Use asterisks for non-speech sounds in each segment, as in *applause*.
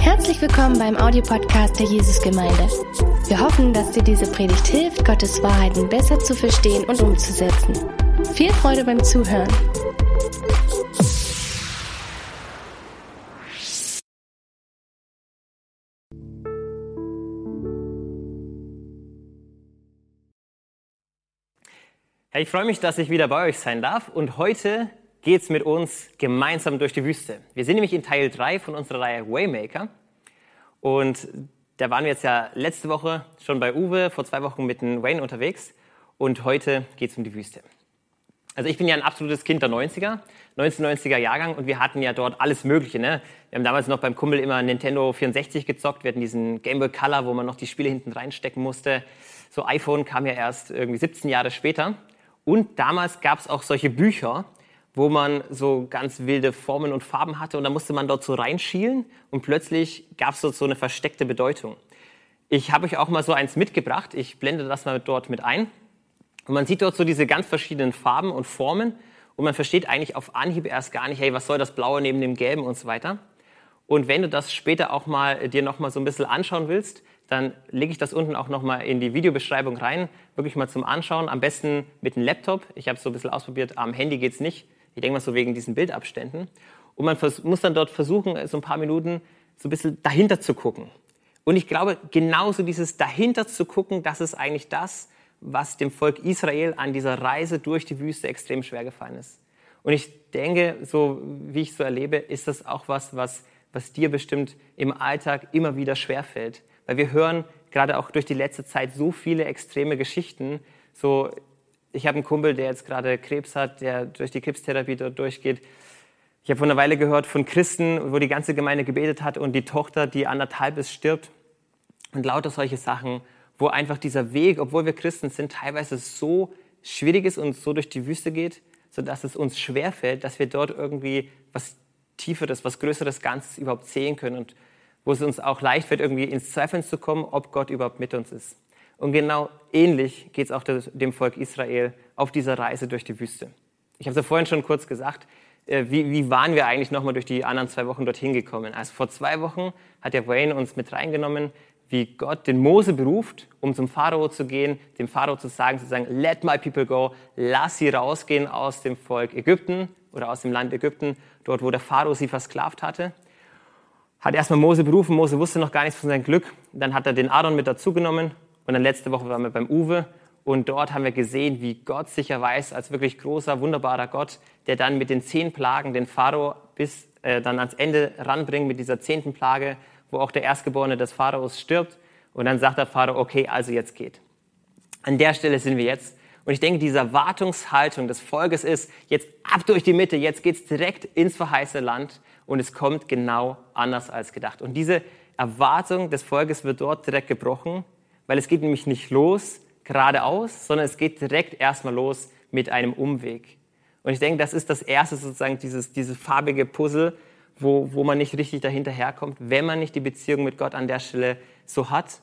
Herzlich willkommen beim Audiopodcast der Jesusgemeinde. Wir hoffen, dass dir diese Predigt hilft, Gottes Wahrheiten besser zu verstehen und umzusetzen. Viel Freude beim Zuhören. Hey, ich freue mich, dass ich wieder bei euch sein darf und heute geht es mit uns gemeinsam durch die Wüste. Wir sind nämlich in Teil 3 von unserer Reihe Waymaker und da waren wir jetzt ja letzte Woche schon bei Uwe, vor zwei Wochen mit dem Wayne unterwegs und heute geht es um die Wüste. Also ich bin ja ein absolutes Kind der 90er, 1990er Jahrgang und wir hatten ja dort alles Mögliche. Ne? Wir haben damals noch beim Kumpel immer Nintendo 64 gezockt, wir hatten diesen Game Boy Color, wo man noch die Spiele hinten reinstecken musste. So iPhone kam ja erst irgendwie 17 Jahre später. Und damals gab es auch solche Bücher, wo man so ganz wilde Formen und Farben hatte und da musste man dort so reinschielen und plötzlich gab es dort so eine versteckte Bedeutung. Ich habe euch auch mal so eins mitgebracht, ich blende das mal dort mit ein. Und man sieht dort so diese ganz verschiedenen Farben und Formen und man versteht eigentlich auf Anhieb erst gar nicht, hey, was soll das Blaue neben dem Gelben und so weiter. Und wenn du das später auch mal dir noch mal so ein bisschen anschauen willst, dann lege ich das unten auch nochmal in die Videobeschreibung rein, wirklich mal zum Anschauen. Am besten mit einem Laptop. Ich habe es so ein bisschen ausprobiert, am Handy geht es nicht. Ich denke mal so wegen diesen Bildabständen. Und man muss dann dort versuchen, so ein paar Minuten so ein bisschen dahinter zu gucken. Und ich glaube, genauso dieses dahinter zu gucken, das ist eigentlich das, was dem Volk Israel an dieser Reise durch die Wüste extrem schwer gefallen ist. Und ich denke, so wie ich so erlebe, ist das auch was, was, was dir bestimmt im Alltag immer wieder schwerfällt weil wir hören gerade auch durch die letzte Zeit so viele extreme Geschichten. So, ich habe einen Kumpel, der jetzt gerade Krebs hat, der durch die Krebstherapie dort durchgeht. Ich habe vor einer Weile gehört von Christen, wo die ganze Gemeinde gebetet hat und die Tochter, die anderthalb ist, stirbt. Und lauter solche Sachen, wo einfach dieser Weg, obwohl wir Christen sind, teilweise so schwierig ist und so durch die Wüste geht, sodass es uns schwerfällt, dass wir dort irgendwie was Tieferes, was Größeres Ganzes überhaupt sehen können. Und wo es uns auch leicht wird, irgendwie ins Zweifeln zu kommen, ob Gott überhaupt mit uns ist. Und genau ähnlich geht es auch dem Volk Israel auf dieser Reise durch die Wüste. Ich habe es ja vorhin schon kurz gesagt, äh, wie, wie waren wir eigentlich nochmal durch die anderen zwei Wochen dorthin gekommen? Also vor zwei Wochen hat der Wayne uns mit reingenommen, wie Gott den Mose beruft, um zum Pharao zu gehen, dem Pharao zu sagen, zu sagen, let my people go, lass sie rausgehen aus dem Volk Ägypten oder aus dem Land Ägypten, dort wo der Pharao sie versklavt hatte hat erstmal Mose berufen. Mose wusste noch gar nichts von seinem Glück. Dann hat er den Aaron mit dazugenommen. Und dann letzte Woche waren wir beim Uwe. Und dort haben wir gesehen, wie Gott sicher weiß, als wirklich großer, wunderbarer Gott, der dann mit den zehn Plagen den Pharao bis äh, dann ans Ende ranbringt mit dieser zehnten Plage, wo auch der Erstgeborene des Pharaos stirbt. Und dann sagt der Pharao, okay, also jetzt geht. An der Stelle sind wir jetzt. Und ich denke, diese Erwartungshaltung des Volkes ist, jetzt ab durch die Mitte, jetzt geht's direkt ins verheißene Land und es kommt genau anders als gedacht. Und diese Erwartung des Volkes wird dort direkt gebrochen, weil es geht nämlich nicht los geradeaus, sondern es geht direkt erstmal los mit einem Umweg. Und ich denke, das ist das erste sozusagen, dieses, dieses farbige Puzzle, wo, wo man nicht richtig dahinter herkommt. Wenn man nicht die Beziehung mit Gott an der Stelle so hat,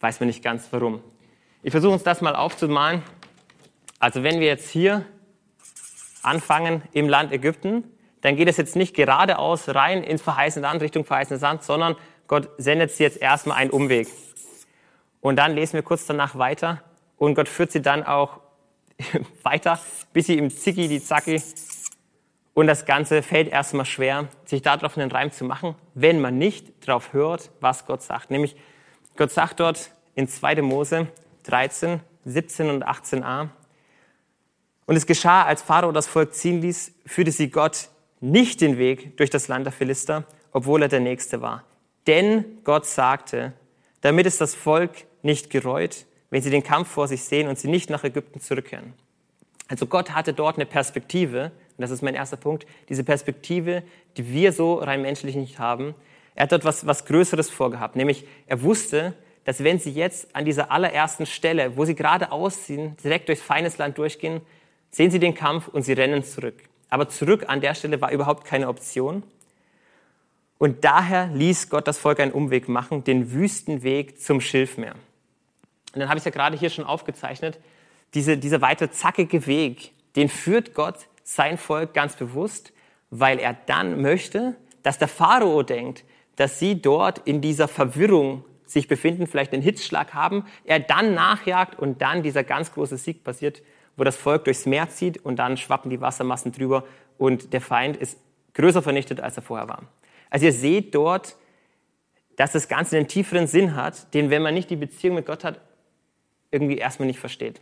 weiß man nicht ganz warum. Ich versuche uns das mal aufzumalen. Also wenn wir jetzt hier anfangen im Land Ägypten, dann geht es jetzt nicht geradeaus rein ins verheißene Land, Richtung verheißenes Land, sondern Gott sendet sie jetzt erstmal einen Umweg. Und dann lesen wir kurz danach weiter und Gott führt sie dann auch *laughs* weiter, bis sie im Zicki, die Zacki und das Ganze fällt erstmal schwer, sich darauf einen Reim zu machen, wenn man nicht darauf hört, was Gott sagt. Nämlich, Gott sagt dort in 2. Mose 13, 17 und 18a, und es geschah, als Pharao das Volk ziehen ließ, führte sie Gott nicht den Weg durch das Land der Philister, obwohl er der Nächste war. Denn Gott sagte, damit es das Volk nicht gereut, wenn sie den Kampf vor sich sehen und sie nicht nach Ägypten zurückkehren. Also Gott hatte dort eine Perspektive, und das ist mein erster Punkt, diese Perspektive, die wir so rein menschlich nicht haben. Er hat dort was, was Größeres vorgehabt, nämlich er wusste, dass wenn sie jetzt an dieser allerersten Stelle, wo sie gerade ausziehen, direkt durchs feines Land durchgehen, sehen sie den Kampf und sie rennen zurück. Aber zurück an der Stelle war überhaupt keine Option. Und daher ließ Gott das Volk einen Umweg machen, den Wüstenweg zum Schilfmeer. Und dann habe ich es ja gerade hier schon aufgezeichnet. Diese, dieser weite zackige Weg, den führt Gott sein Volk ganz bewusst, weil er dann möchte, dass der Pharao denkt, dass sie dort in dieser Verwirrung sich befinden, vielleicht einen Hitzschlag haben, er dann nachjagt und dann dieser ganz große Sieg passiert, wo das Volk durchs Meer zieht und dann schwappen die Wassermassen drüber und der Feind ist größer vernichtet, als er vorher war. Also ihr seht dort, dass das Ganze einen tieferen Sinn hat, den, wenn man nicht die Beziehung mit Gott hat, irgendwie erstmal nicht versteht.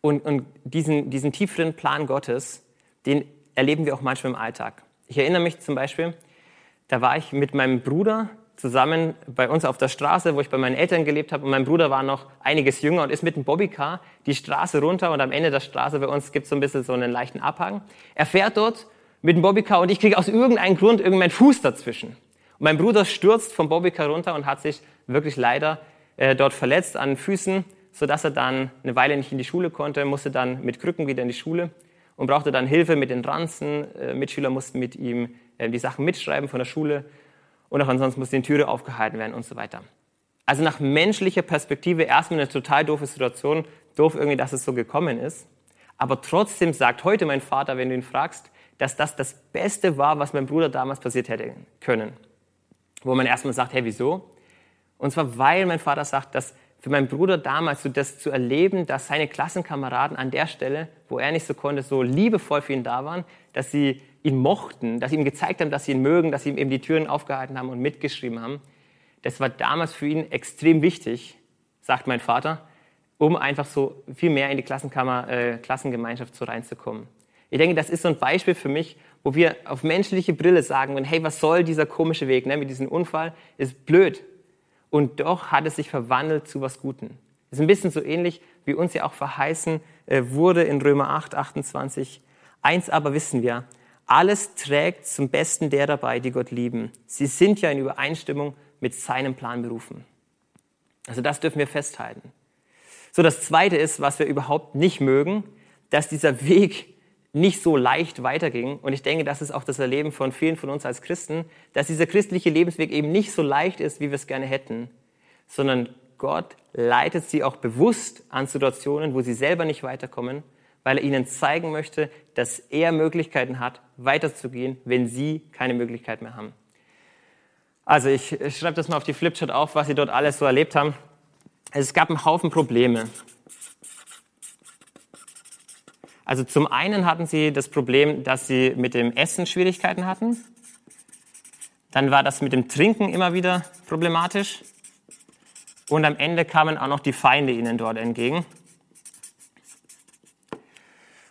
Und, und diesen, diesen tieferen Plan Gottes, den erleben wir auch manchmal im Alltag. Ich erinnere mich zum Beispiel, da war ich mit meinem Bruder zusammen bei uns auf der Straße, wo ich bei meinen Eltern gelebt habe. Und mein Bruder war noch einiges jünger und ist mit dem Bobbycar die Straße runter. Und am Ende der Straße bei uns gibt es so ein bisschen so einen leichten Abhang. Er fährt dort mit dem Bobbycar und ich kriege aus irgendeinem Grund irgendeinen Fuß dazwischen. Und mein Bruder stürzt vom Bobbycar runter und hat sich wirklich leider äh, dort verletzt an den Füßen, sodass er dann eine Weile nicht in die Schule konnte, musste dann mit Krücken wieder in die Schule und brauchte dann Hilfe mit den Ranzen. Äh, Mitschüler mussten mit ihm äh, die Sachen mitschreiben von der Schule und auch ansonsten musste die Türe aufgehalten werden und so weiter. Also nach menschlicher Perspektive erstmal eine total doofe Situation, doof irgendwie, dass es so gekommen ist. Aber trotzdem sagt heute mein Vater, wenn du ihn fragst, dass das das Beste war, was meinem Bruder damals passiert hätte können. Wo man erstmal sagt, hey, wieso? Und zwar, weil mein Vater sagt, dass für meinen Bruder damals so das zu erleben, dass seine Klassenkameraden an der Stelle, wo er nicht so konnte, so liebevoll für ihn da waren, dass sie ihn mochten, dass sie ihm gezeigt haben, dass sie ihn mögen, dass sie ihm eben die Türen aufgehalten haben und mitgeschrieben haben. Das war damals für ihn extrem wichtig, sagt mein Vater, um einfach so viel mehr in die Klassenkammer, äh, Klassengemeinschaft so reinzukommen. Ich denke, das ist so ein Beispiel für mich, wo wir auf menschliche Brille sagen, hey, was soll dieser komische Weg ne, mit diesem Unfall? Ist blöd. Und doch hat es sich verwandelt zu was Guten. Das ist ein bisschen so ähnlich, wie uns ja auch verheißen äh, wurde in Römer 8, 28. Eins aber wissen wir, alles trägt zum Besten der dabei, die Gott lieben. Sie sind ja in Übereinstimmung mit seinem Plan berufen. Also das dürfen wir festhalten. So, das Zweite ist, was wir überhaupt nicht mögen, dass dieser Weg nicht so leicht weiterging. Und ich denke, das ist auch das Erleben von vielen von uns als Christen, dass dieser christliche Lebensweg eben nicht so leicht ist, wie wir es gerne hätten, sondern Gott leitet sie auch bewusst an Situationen, wo sie selber nicht weiterkommen weil er ihnen zeigen möchte, dass er Möglichkeiten hat, weiterzugehen, wenn sie keine Möglichkeit mehr haben. Also ich schreibe das mal auf die Flipchart auf, was sie dort alles so erlebt haben. Es gab einen Haufen Probleme. Also zum einen hatten sie das Problem, dass sie mit dem Essen Schwierigkeiten hatten. Dann war das mit dem Trinken immer wieder problematisch. Und am Ende kamen auch noch die Feinde ihnen dort entgegen.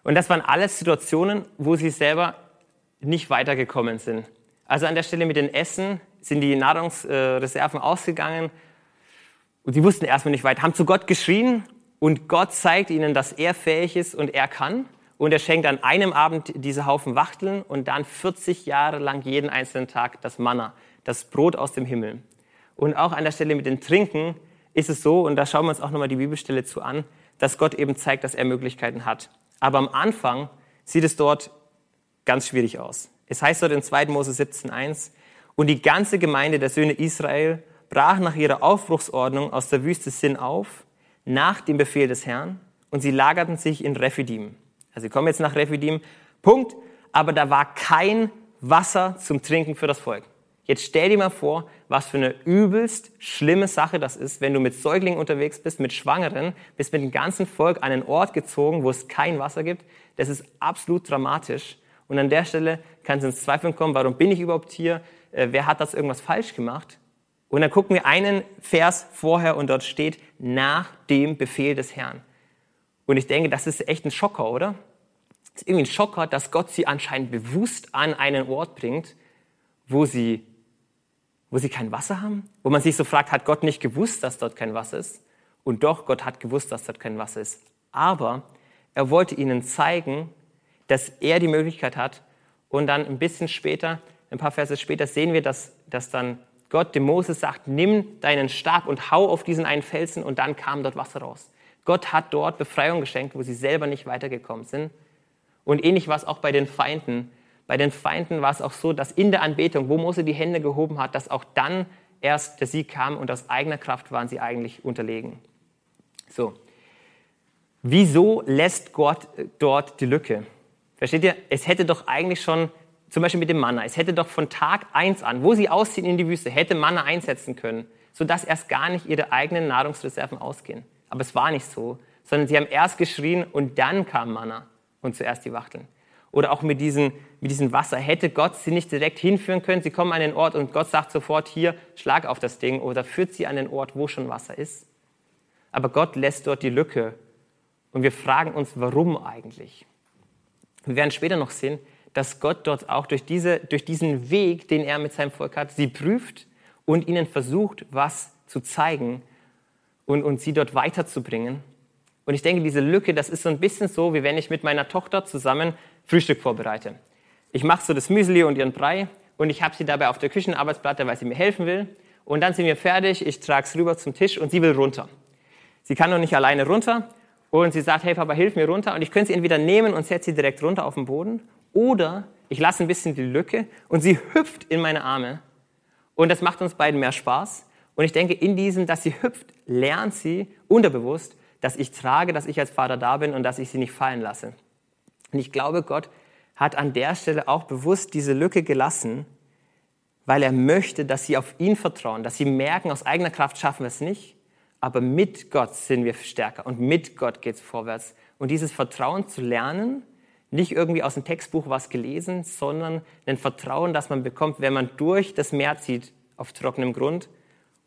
Und das waren alles Situationen, wo sie selber nicht weitergekommen sind. Also an der Stelle mit den Essen sind die Nahrungsreserven ausgegangen und sie wussten erstmal nicht weiter, haben zu Gott geschrien und Gott zeigt ihnen, dass er fähig ist und er kann. Und er schenkt an einem Abend diese Haufen Wachteln und dann 40 Jahre lang jeden einzelnen Tag das Manna, das Brot aus dem Himmel. Und auch an der Stelle mit dem Trinken ist es so, und da schauen wir uns auch nochmal die Bibelstelle zu an, dass Gott eben zeigt, dass er Möglichkeiten hat. Aber am Anfang sieht es dort ganz schwierig aus. Es heißt dort in 2. Mose 17.1, und die ganze Gemeinde der Söhne Israel brach nach ihrer Aufbruchsordnung aus der Wüste Sin auf, nach dem Befehl des Herrn, und sie lagerten sich in Rephidim. Also sie kommen jetzt nach Rephidim, Punkt, aber da war kein Wasser zum Trinken für das Volk. Jetzt stell dir mal vor, was für eine übelst schlimme Sache das ist, wenn du mit Säuglingen unterwegs bist, mit Schwangeren, bist mit dem ganzen Volk an einen Ort gezogen, wo es kein Wasser gibt. Das ist absolut dramatisch. Und an der Stelle kann es ins Zweifeln kommen, warum bin ich überhaupt hier? Äh, wer hat das irgendwas falsch gemacht? Und dann gucken wir einen Vers vorher und dort steht, nach dem Befehl des Herrn. Und ich denke, das ist echt ein Schocker, oder? Das ist irgendwie ein Schocker, dass Gott sie anscheinend bewusst an einen Ort bringt, wo sie wo sie kein Wasser haben, wo man sich so fragt, hat Gott nicht gewusst, dass dort kein Wasser ist? Und doch, Gott hat gewusst, dass dort kein Wasser ist. Aber er wollte ihnen zeigen, dass er die Möglichkeit hat. Und dann ein bisschen später, ein paar Verse später, sehen wir, dass, dass dann Gott dem Moses sagt, nimm deinen Stab und hau auf diesen einen Felsen und dann kam dort Wasser raus. Gott hat dort Befreiung geschenkt, wo sie selber nicht weitergekommen sind. Und ähnlich war es auch bei den Feinden. Bei den Feinden war es auch so, dass in der Anbetung, wo Mose die Hände gehoben hat, dass auch dann erst der Sieg kam und aus eigener Kraft waren sie eigentlich unterlegen. So. Wieso lässt Gott dort die Lücke? Versteht ihr? Es hätte doch eigentlich schon zum Beispiel mit dem Manna. Es hätte doch von Tag eins an, wo sie ausziehen in die Wüste, hätte Manna einsetzen können, sodass erst gar nicht ihre eigenen Nahrungsreserven ausgehen. Aber es war nicht so, sondern sie haben erst geschrien und dann kam Manna und zuerst die Wachteln. Oder auch mit, diesen, mit diesem Wasser. Hätte Gott sie nicht direkt hinführen können? Sie kommen an den Ort und Gott sagt sofort hier, schlag auf das Ding oder führt sie an den Ort, wo schon Wasser ist. Aber Gott lässt dort die Lücke und wir fragen uns, warum eigentlich? Wir werden später noch sehen, dass Gott dort auch durch, diese, durch diesen Weg, den er mit seinem Volk hat, sie prüft und ihnen versucht, was zu zeigen und, und sie dort weiterzubringen. Und ich denke, diese Lücke, das ist so ein bisschen so, wie wenn ich mit meiner Tochter zusammen Frühstück vorbereite. Ich mache so das Müsli und ihren Brei und ich habe sie dabei auf der Küchenarbeitsplatte, weil sie mir helfen will. Und dann sind wir fertig, ich trage es rüber zum Tisch und sie will runter. Sie kann noch nicht alleine runter und sie sagt, hey Papa, hilf mir runter. Und ich könnte sie entweder nehmen und setze sie direkt runter auf den Boden oder ich lasse ein bisschen die Lücke und sie hüpft in meine Arme. Und das macht uns beiden mehr Spaß. Und ich denke, in diesem, dass sie hüpft, lernt sie unterbewusst, dass ich trage, dass ich als Vater da bin und dass ich sie nicht fallen lasse. Und ich glaube, Gott hat an der Stelle auch bewusst diese Lücke gelassen, weil er möchte, dass sie auf ihn vertrauen, dass sie merken, aus eigener Kraft schaffen wir es nicht, aber mit Gott sind wir stärker und mit Gott geht es vorwärts. Und dieses Vertrauen zu lernen, nicht irgendwie aus dem Textbuch was gelesen, sondern ein Vertrauen, das man bekommt, wenn man durch das Meer zieht auf trockenem Grund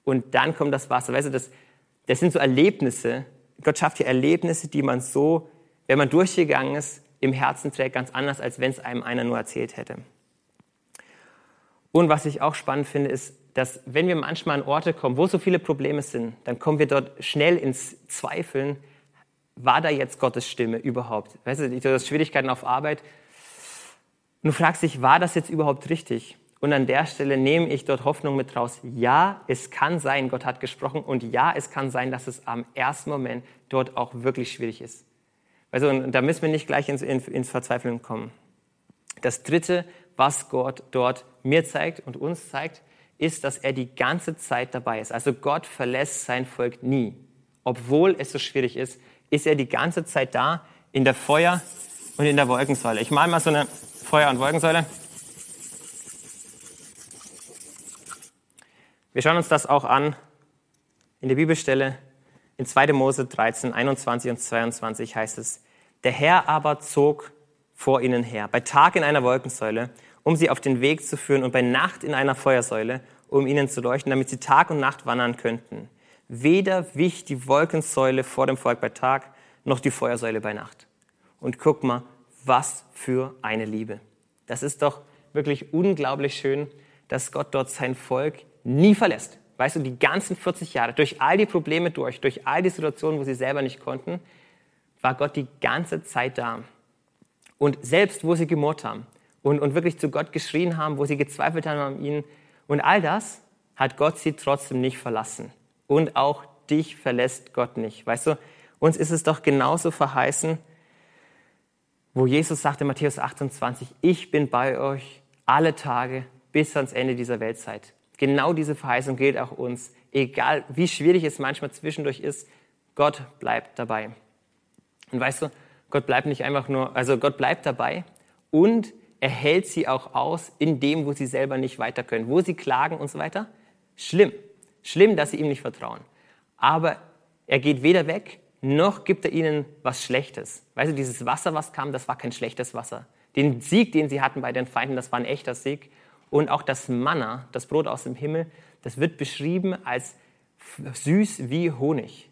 und dann kommt das Wasser. Weißt du, das, das sind so Erlebnisse. Gott schafft hier Erlebnisse, die man so, wenn man durchgegangen ist, im Herzen trägt, ganz anders, als wenn es einem einer nur erzählt hätte. Und was ich auch spannend finde, ist, dass wenn wir manchmal an Orte kommen, wo so viele Probleme sind, dann kommen wir dort schnell ins Zweifeln, war da jetzt Gottes Stimme überhaupt? Weißt du, du hast Schwierigkeiten auf Arbeit. Und du fragst dich, war das jetzt überhaupt richtig? Und an der Stelle nehme ich dort Hoffnung mit raus. Ja, es kann sein, Gott hat gesprochen. Und ja, es kann sein, dass es am ersten Moment dort auch wirklich schwierig ist. Also, und da müssen wir nicht gleich ins, ins Verzweifeln kommen. Das Dritte, was Gott dort mir zeigt und uns zeigt, ist, dass er die ganze Zeit dabei ist. Also Gott verlässt sein Volk nie. Obwohl es so schwierig ist, ist er die ganze Zeit da in der Feuer- und in der Wolkensäule. Ich male mal so eine Feuer- und Wolkensäule. Wir schauen uns das auch an in der Bibelstelle in 2. Mose 13, 21 und 22 heißt es, der Herr aber zog vor ihnen her, bei Tag in einer Wolkensäule, um sie auf den Weg zu führen und bei Nacht in einer Feuersäule, um ihnen zu leuchten, damit sie Tag und Nacht wandern könnten. Weder wich die Wolkensäule vor dem Volk bei Tag, noch die Feuersäule bei Nacht. Und guck mal, was für eine Liebe. Das ist doch wirklich unglaublich schön, dass Gott dort sein Volk nie verlässt weißt du, die ganzen 40 Jahre, durch all die Probleme durch, durch all die Situationen, wo sie selber nicht konnten, war Gott die ganze Zeit da. Und selbst, wo sie gemurrt haben und, und wirklich zu Gott geschrien haben, wo sie gezweifelt haben an ihn und all das, hat Gott sie trotzdem nicht verlassen. Und auch dich verlässt Gott nicht. Weißt du, uns ist es doch genauso verheißen, wo Jesus sagte, Matthäus 28, ich bin bei euch alle Tage bis ans Ende dieser Weltzeit. Genau diese Verheißung gilt auch uns. Egal wie schwierig es manchmal zwischendurch ist, Gott bleibt dabei. Und weißt du, Gott bleibt nicht einfach nur, also Gott bleibt dabei und er hält sie auch aus in dem, wo sie selber nicht weiter können, wo sie klagen und so weiter. Schlimm. Schlimm, dass sie ihm nicht vertrauen. Aber er geht weder weg, noch gibt er ihnen was Schlechtes. Weißt du, dieses Wasser, was kam, das war kein schlechtes Wasser. Den Sieg, den sie hatten bei den Feinden, das war ein echter Sieg. Und auch das Manna, das Brot aus dem Himmel, das wird beschrieben als süß wie Honig.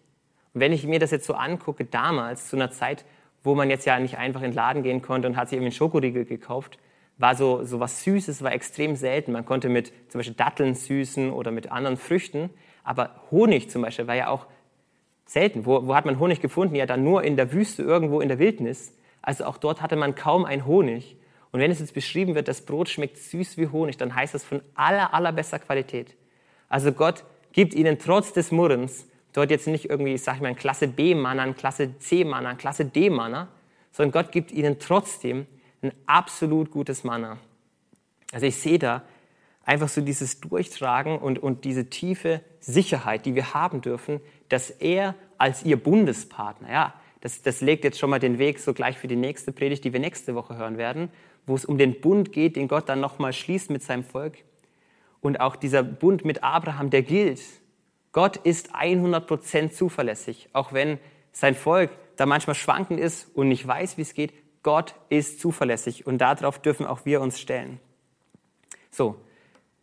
Und wenn ich mir das jetzt so angucke, damals, zu einer Zeit, wo man jetzt ja nicht einfach in den Laden gehen konnte und hat sich irgendwie einen Schokoriegel gekauft, war so, so was Süßes, war extrem selten. Man konnte mit zum Beispiel Datteln süßen oder mit anderen Früchten, aber Honig zum Beispiel war ja auch selten. Wo, wo hat man Honig gefunden? Ja, dann nur in der Wüste, irgendwo in der Wildnis. Also auch dort hatte man kaum ein Honig. Und wenn es jetzt beschrieben wird, das Brot schmeckt süß wie Honig, dann heißt das von aller, allerbester Qualität. Also Gott gibt ihnen trotz des Murrens dort jetzt nicht irgendwie, sag ich mal, ein Klasse B-Manna, ein Klasse C-Manna, ein Klasse D-Manna, sondern Gott gibt ihnen trotzdem ein absolut gutes Manna. Also ich sehe da einfach so dieses Durchtragen und, und diese tiefe Sicherheit, die wir haben dürfen, dass er als ihr Bundespartner, ja, das, das legt jetzt schon mal den Weg so gleich für die nächste Predigt, die wir nächste Woche hören werden, wo es um den Bund geht, den Gott dann nochmal schließt mit seinem Volk. Und auch dieser Bund mit Abraham, der gilt. Gott ist 100% zuverlässig, auch wenn sein Volk da manchmal schwankend ist und nicht weiß, wie es geht. Gott ist zuverlässig und darauf dürfen auch wir uns stellen. So,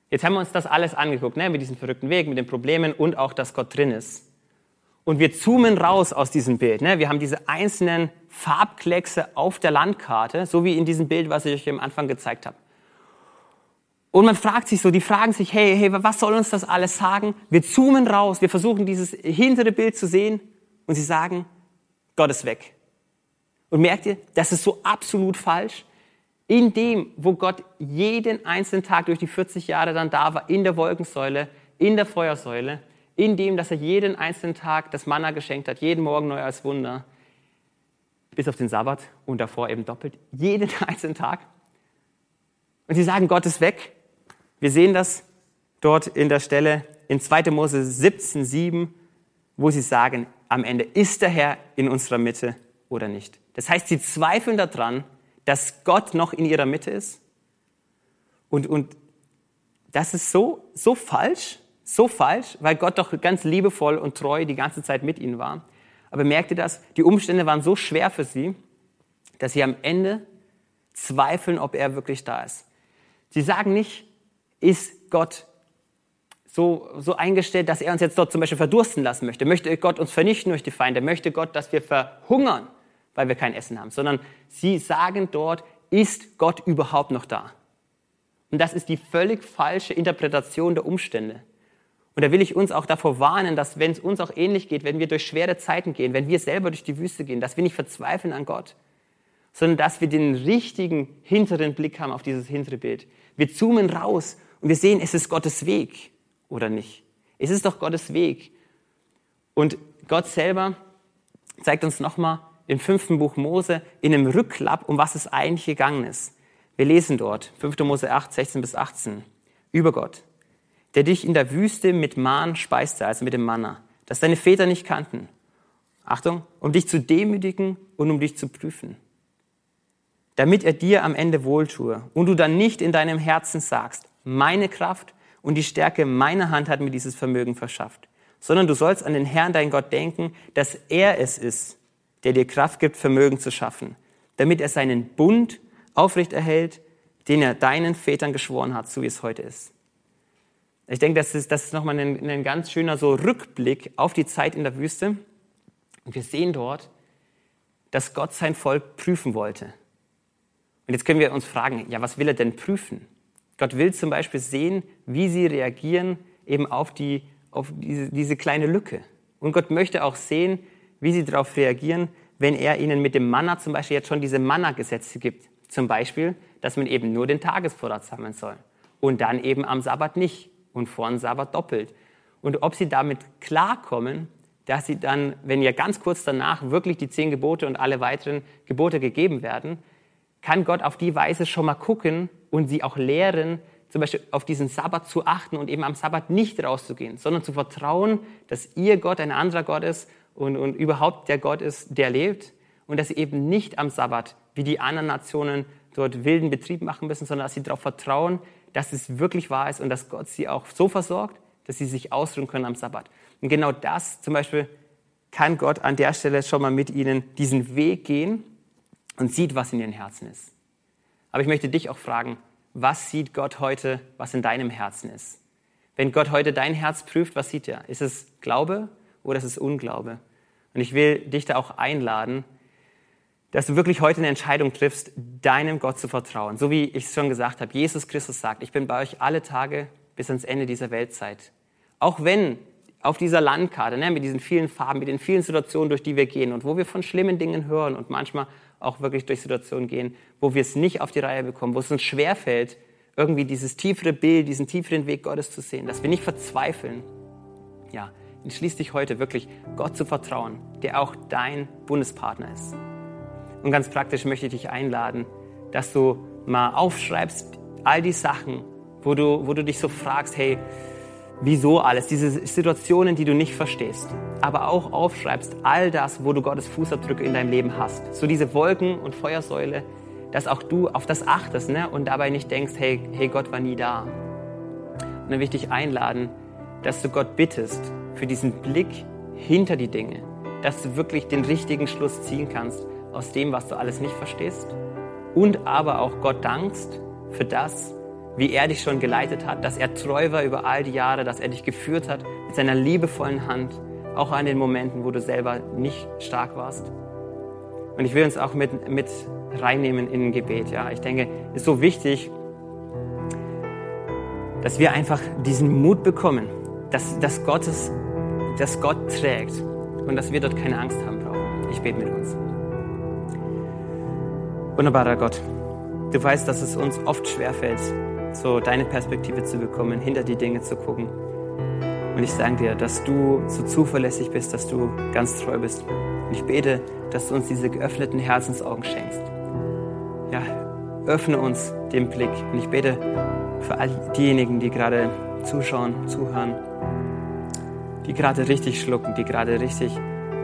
jetzt haben wir uns das alles angeguckt, ne, mit diesem verrückten Weg, mit den Problemen und auch, dass Gott drin ist. Und wir zoomen raus aus diesem Bild. Ne? Wir haben diese einzelnen Farbkleckse auf der Landkarte, so wie in diesem Bild, was ich euch am Anfang gezeigt habe. Und man fragt sich so, die fragen sich, hey, hey, was soll uns das alles sagen? Wir zoomen raus, wir versuchen dieses hintere Bild zu sehen und sie sagen, Gott ist weg. Und merkt ihr, das ist so absolut falsch. In dem, wo Gott jeden einzelnen Tag durch die 40 Jahre dann da war, in der Wolkensäule, in der Feuersäule, in dem, dass er jeden einzelnen Tag das Manna geschenkt hat, jeden Morgen neu als Wunder, bis auf den Sabbat und davor eben doppelt, jeden *laughs* einzelnen Tag. Und sie sagen, Gott ist weg. Wir sehen das dort in der Stelle in 2. Mose 17, 7, wo sie sagen, am Ende, ist der Herr in unserer Mitte oder nicht? Das heißt, sie zweifeln daran, dass Gott noch in ihrer Mitte ist. Und, und das ist so, so falsch, so falsch, weil Gott doch ganz liebevoll und treu die ganze Zeit mit ihnen war. Aber merkt ihr das? Die Umstände waren so schwer für sie, dass sie am Ende zweifeln, ob er wirklich da ist. Sie sagen nicht, ist Gott so, so eingestellt, dass er uns jetzt dort zum Beispiel verdursten lassen möchte? Möchte Gott uns vernichten durch die Feinde? Möchte Gott, dass wir verhungern, weil wir kein Essen haben? Sondern sie sagen dort, ist Gott überhaupt noch da? Und das ist die völlig falsche Interpretation der Umstände. Und da will ich uns auch davor warnen, dass wenn es uns auch ähnlich geht, wenn wir durch schwere Zeiten gehen, wenn wir selber durch die Wüste gehen, dass wir nicht verzweifeln an Gott, sondern dass wir den richtigen hinteren Blick haben auf dieses hintere Bild. Wir zoomen raus und wir sehen, es ist Gottes Weg oder nicht. Es ist doch Gottes Weg. Und Gott selber zeigt uns nochmal im fünften Buch Mose in einem Rückklapp, um was es eigentlich gegangen ist. Wir lesen dort 5. Mose 8, 16 bis 18 über Gott der dich in der Wüste mit Mahn speiste, also mit dem Manna, das deine Väter nicht kannten. Achtung, um dich zu demütigen und um dich zu prüfen. Damit er dir am Ende wohltue und du dann nicht in deinem Herzen sagst, meine Kraft und die Stärke meiner Hand hat mir dieses Vermögen verschafft, sondern du sollst an den Herrn, dein Gott, denken, dass er es ist, der dir Kraft gibt, Vermögen zu schaffen, damit er seinen Bund aufrecht erhält, den er deinen Vätern geschworen hat, so wie es heute ist. Ich denke, das ist, das ist nochmal ein, ein ganz schöner so Rückblick auf die Zeit in der Wüste. Und wir sehen dort, dass Gott sein Volk prüfen wollte. Und jetzt können wir uns fragen, ja, was will er denn prüfen? Gott will zum Beispiel sehen, wie sie reagieren eben auf, die, auf diese, diese kleine Lücke. Und Gott möchte auch sehen, wie sie darauf reagieren, wenn er ihnen mit dem Manna zum Beispiel jetzt schon diese Manna-Gesetze gibt. Zum Beispiel, dass man eben nur den Tagesvorrat sammeln soll und dann eben am Sabbat nicht und vor dem Sabbat doppelt. Und ob sie damit klarkommen, dass sie dann, wenn ja ganz kurz danach wirklich die zehn Gebote und alle weiteren Gebote gegeben werden, kann Gott auf die Weise schon mal gucken und sie auch lehren, zum Beispiel auf diesen Sabbat zu achten und eben am Sabbat nicht rauszugehen, sondern zu vertrauen, dass ihr Gott ein anderer Gott ist und, und überhaupt der Gott ist, der lebt und dass sie eben nicht am Sabbat wie die anderen Nationen dort wilden Betrieb machen müssen, sondern dass sie darauf vertrauen, dass es wirklich wahr ist und dass Gott sie auch so versorgt, dass sie sich ausruhen können am Sabbat. Und genau das zum Beispiel kann Gott an der Stelle schon mal mit ihnen diesen Weg gehen und sieht, was in ihren Herzen ist. Aber ich möchte dich auch fragen, was sieht Gott heute, was in deinem Herzen ist? Wenn Gott heute dein Herz prüft, was sieht er? Ist es Glaube oder ist es Unglaube? Und ich will dich da auch einladen, dass du wirklich heute eine Entscheidung triffst, deinem Gott zu vertrauen. So wie ich es schon gesagt habe, Jesus Christus sagt, ich bin bei euch alle Tage bis ans Ende dieser Weltzeit. Auch wenn auf dieser Landkarte, ne, mit diesen vielen Farben, mit den vielen Situationen, durch die wir gehen und wo wir von schlimmen Dingen hören und manchmal auch wirklich durch Situationen gehen, wo wir es nicht auf die Reihe bekommen, wo es uns schwerfällt, irgendwie dieses tiefere Bild, diesen tieferen Weg Gottes zu sehen, dass wir nicht verzweifeln. Ja, entschließ dich heute wirklich, Gott zu vertrauen, der auch dein Bundespartner ist. Und ganz praktisch möchte ich dich einladen, dass du mal aufschreibst all die Sachen, wo du, wo du dich so fragst, hey, wieso alles, diese Situationen, die du nicht verstehst. Aber auch aufschreibst all das, wo du Gottes Fußabdrücke in deinem Leben hast. So diese Wolken und Feuersäule, dass auch du auf das achtest ne? und dabei nicht denkst, hey, hey, Gott war nie da. Und dann will ich dich einladen, dass du Gott bittest für diesen Blick hinter die Dinge, dass du wirklich den richtigen Schluss ziehen kannst aus dem, was du alles nicht verstehst und aber auch Gott dankst für das, wie er dich schon geleitet hat, dass er treu war über all die Jahre, dass er dich geführt hat mit seiner liebevollen Hand, auch an den Momenten, wo du selber nicht stark warst. Und ich will uns auch mit, mit reinnehmen in ein Gebet. Ja, ich denke, es ist so wichtig, dass wir einfach diesen Mut bekommen, dass, dass, Gottes, dass Gott trägt und dass wir dort keine Angst haben brauchen. Ich bete mit uns. Wunderbarer Gott, du weißt, dass es uns oft schwerfällt, so deine Perspektive zu bekommen, hinter die Dinge zu gucken. Und ich danke dir, dass du so zuverlässig bist, dass du ganz treu bist. Und ich bete, dass du uns diese geöffneten Herzensaugen schenkst. Ja, öffne uns den Blick. Und ich bete für all diejenigen, die gerade zuschauen, zuhören, die gerade richtig schlucken, die gerade richtig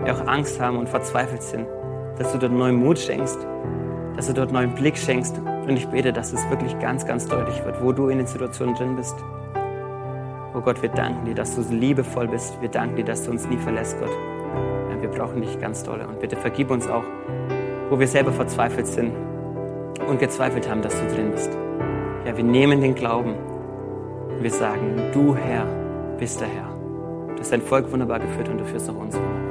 auch Angst haben und verzweifelt sind, dass du dort neuen Mut schenkst, dass du dort neuen Blick schenkst. Und ich bete, dass es wirklich ganz, ganz deutlich wird, wo du in den Situationen drin bist. Oh Gott, wir danken dir, dass du liebevoll bist. Wir danken dir, dass du uns nie verlässt, Gott. Wir brauchen dich ganz doll. Und bitte vergib uns auch, wo wir selber verzweifelt sind und gezweifelt haben, dass du drin bist. Ja, wir nehmen den Glauben. Wir sagen, du Herr bist der Herr. Du hast dein Volk wunderbar geführt und du führst auch uns wunderbar.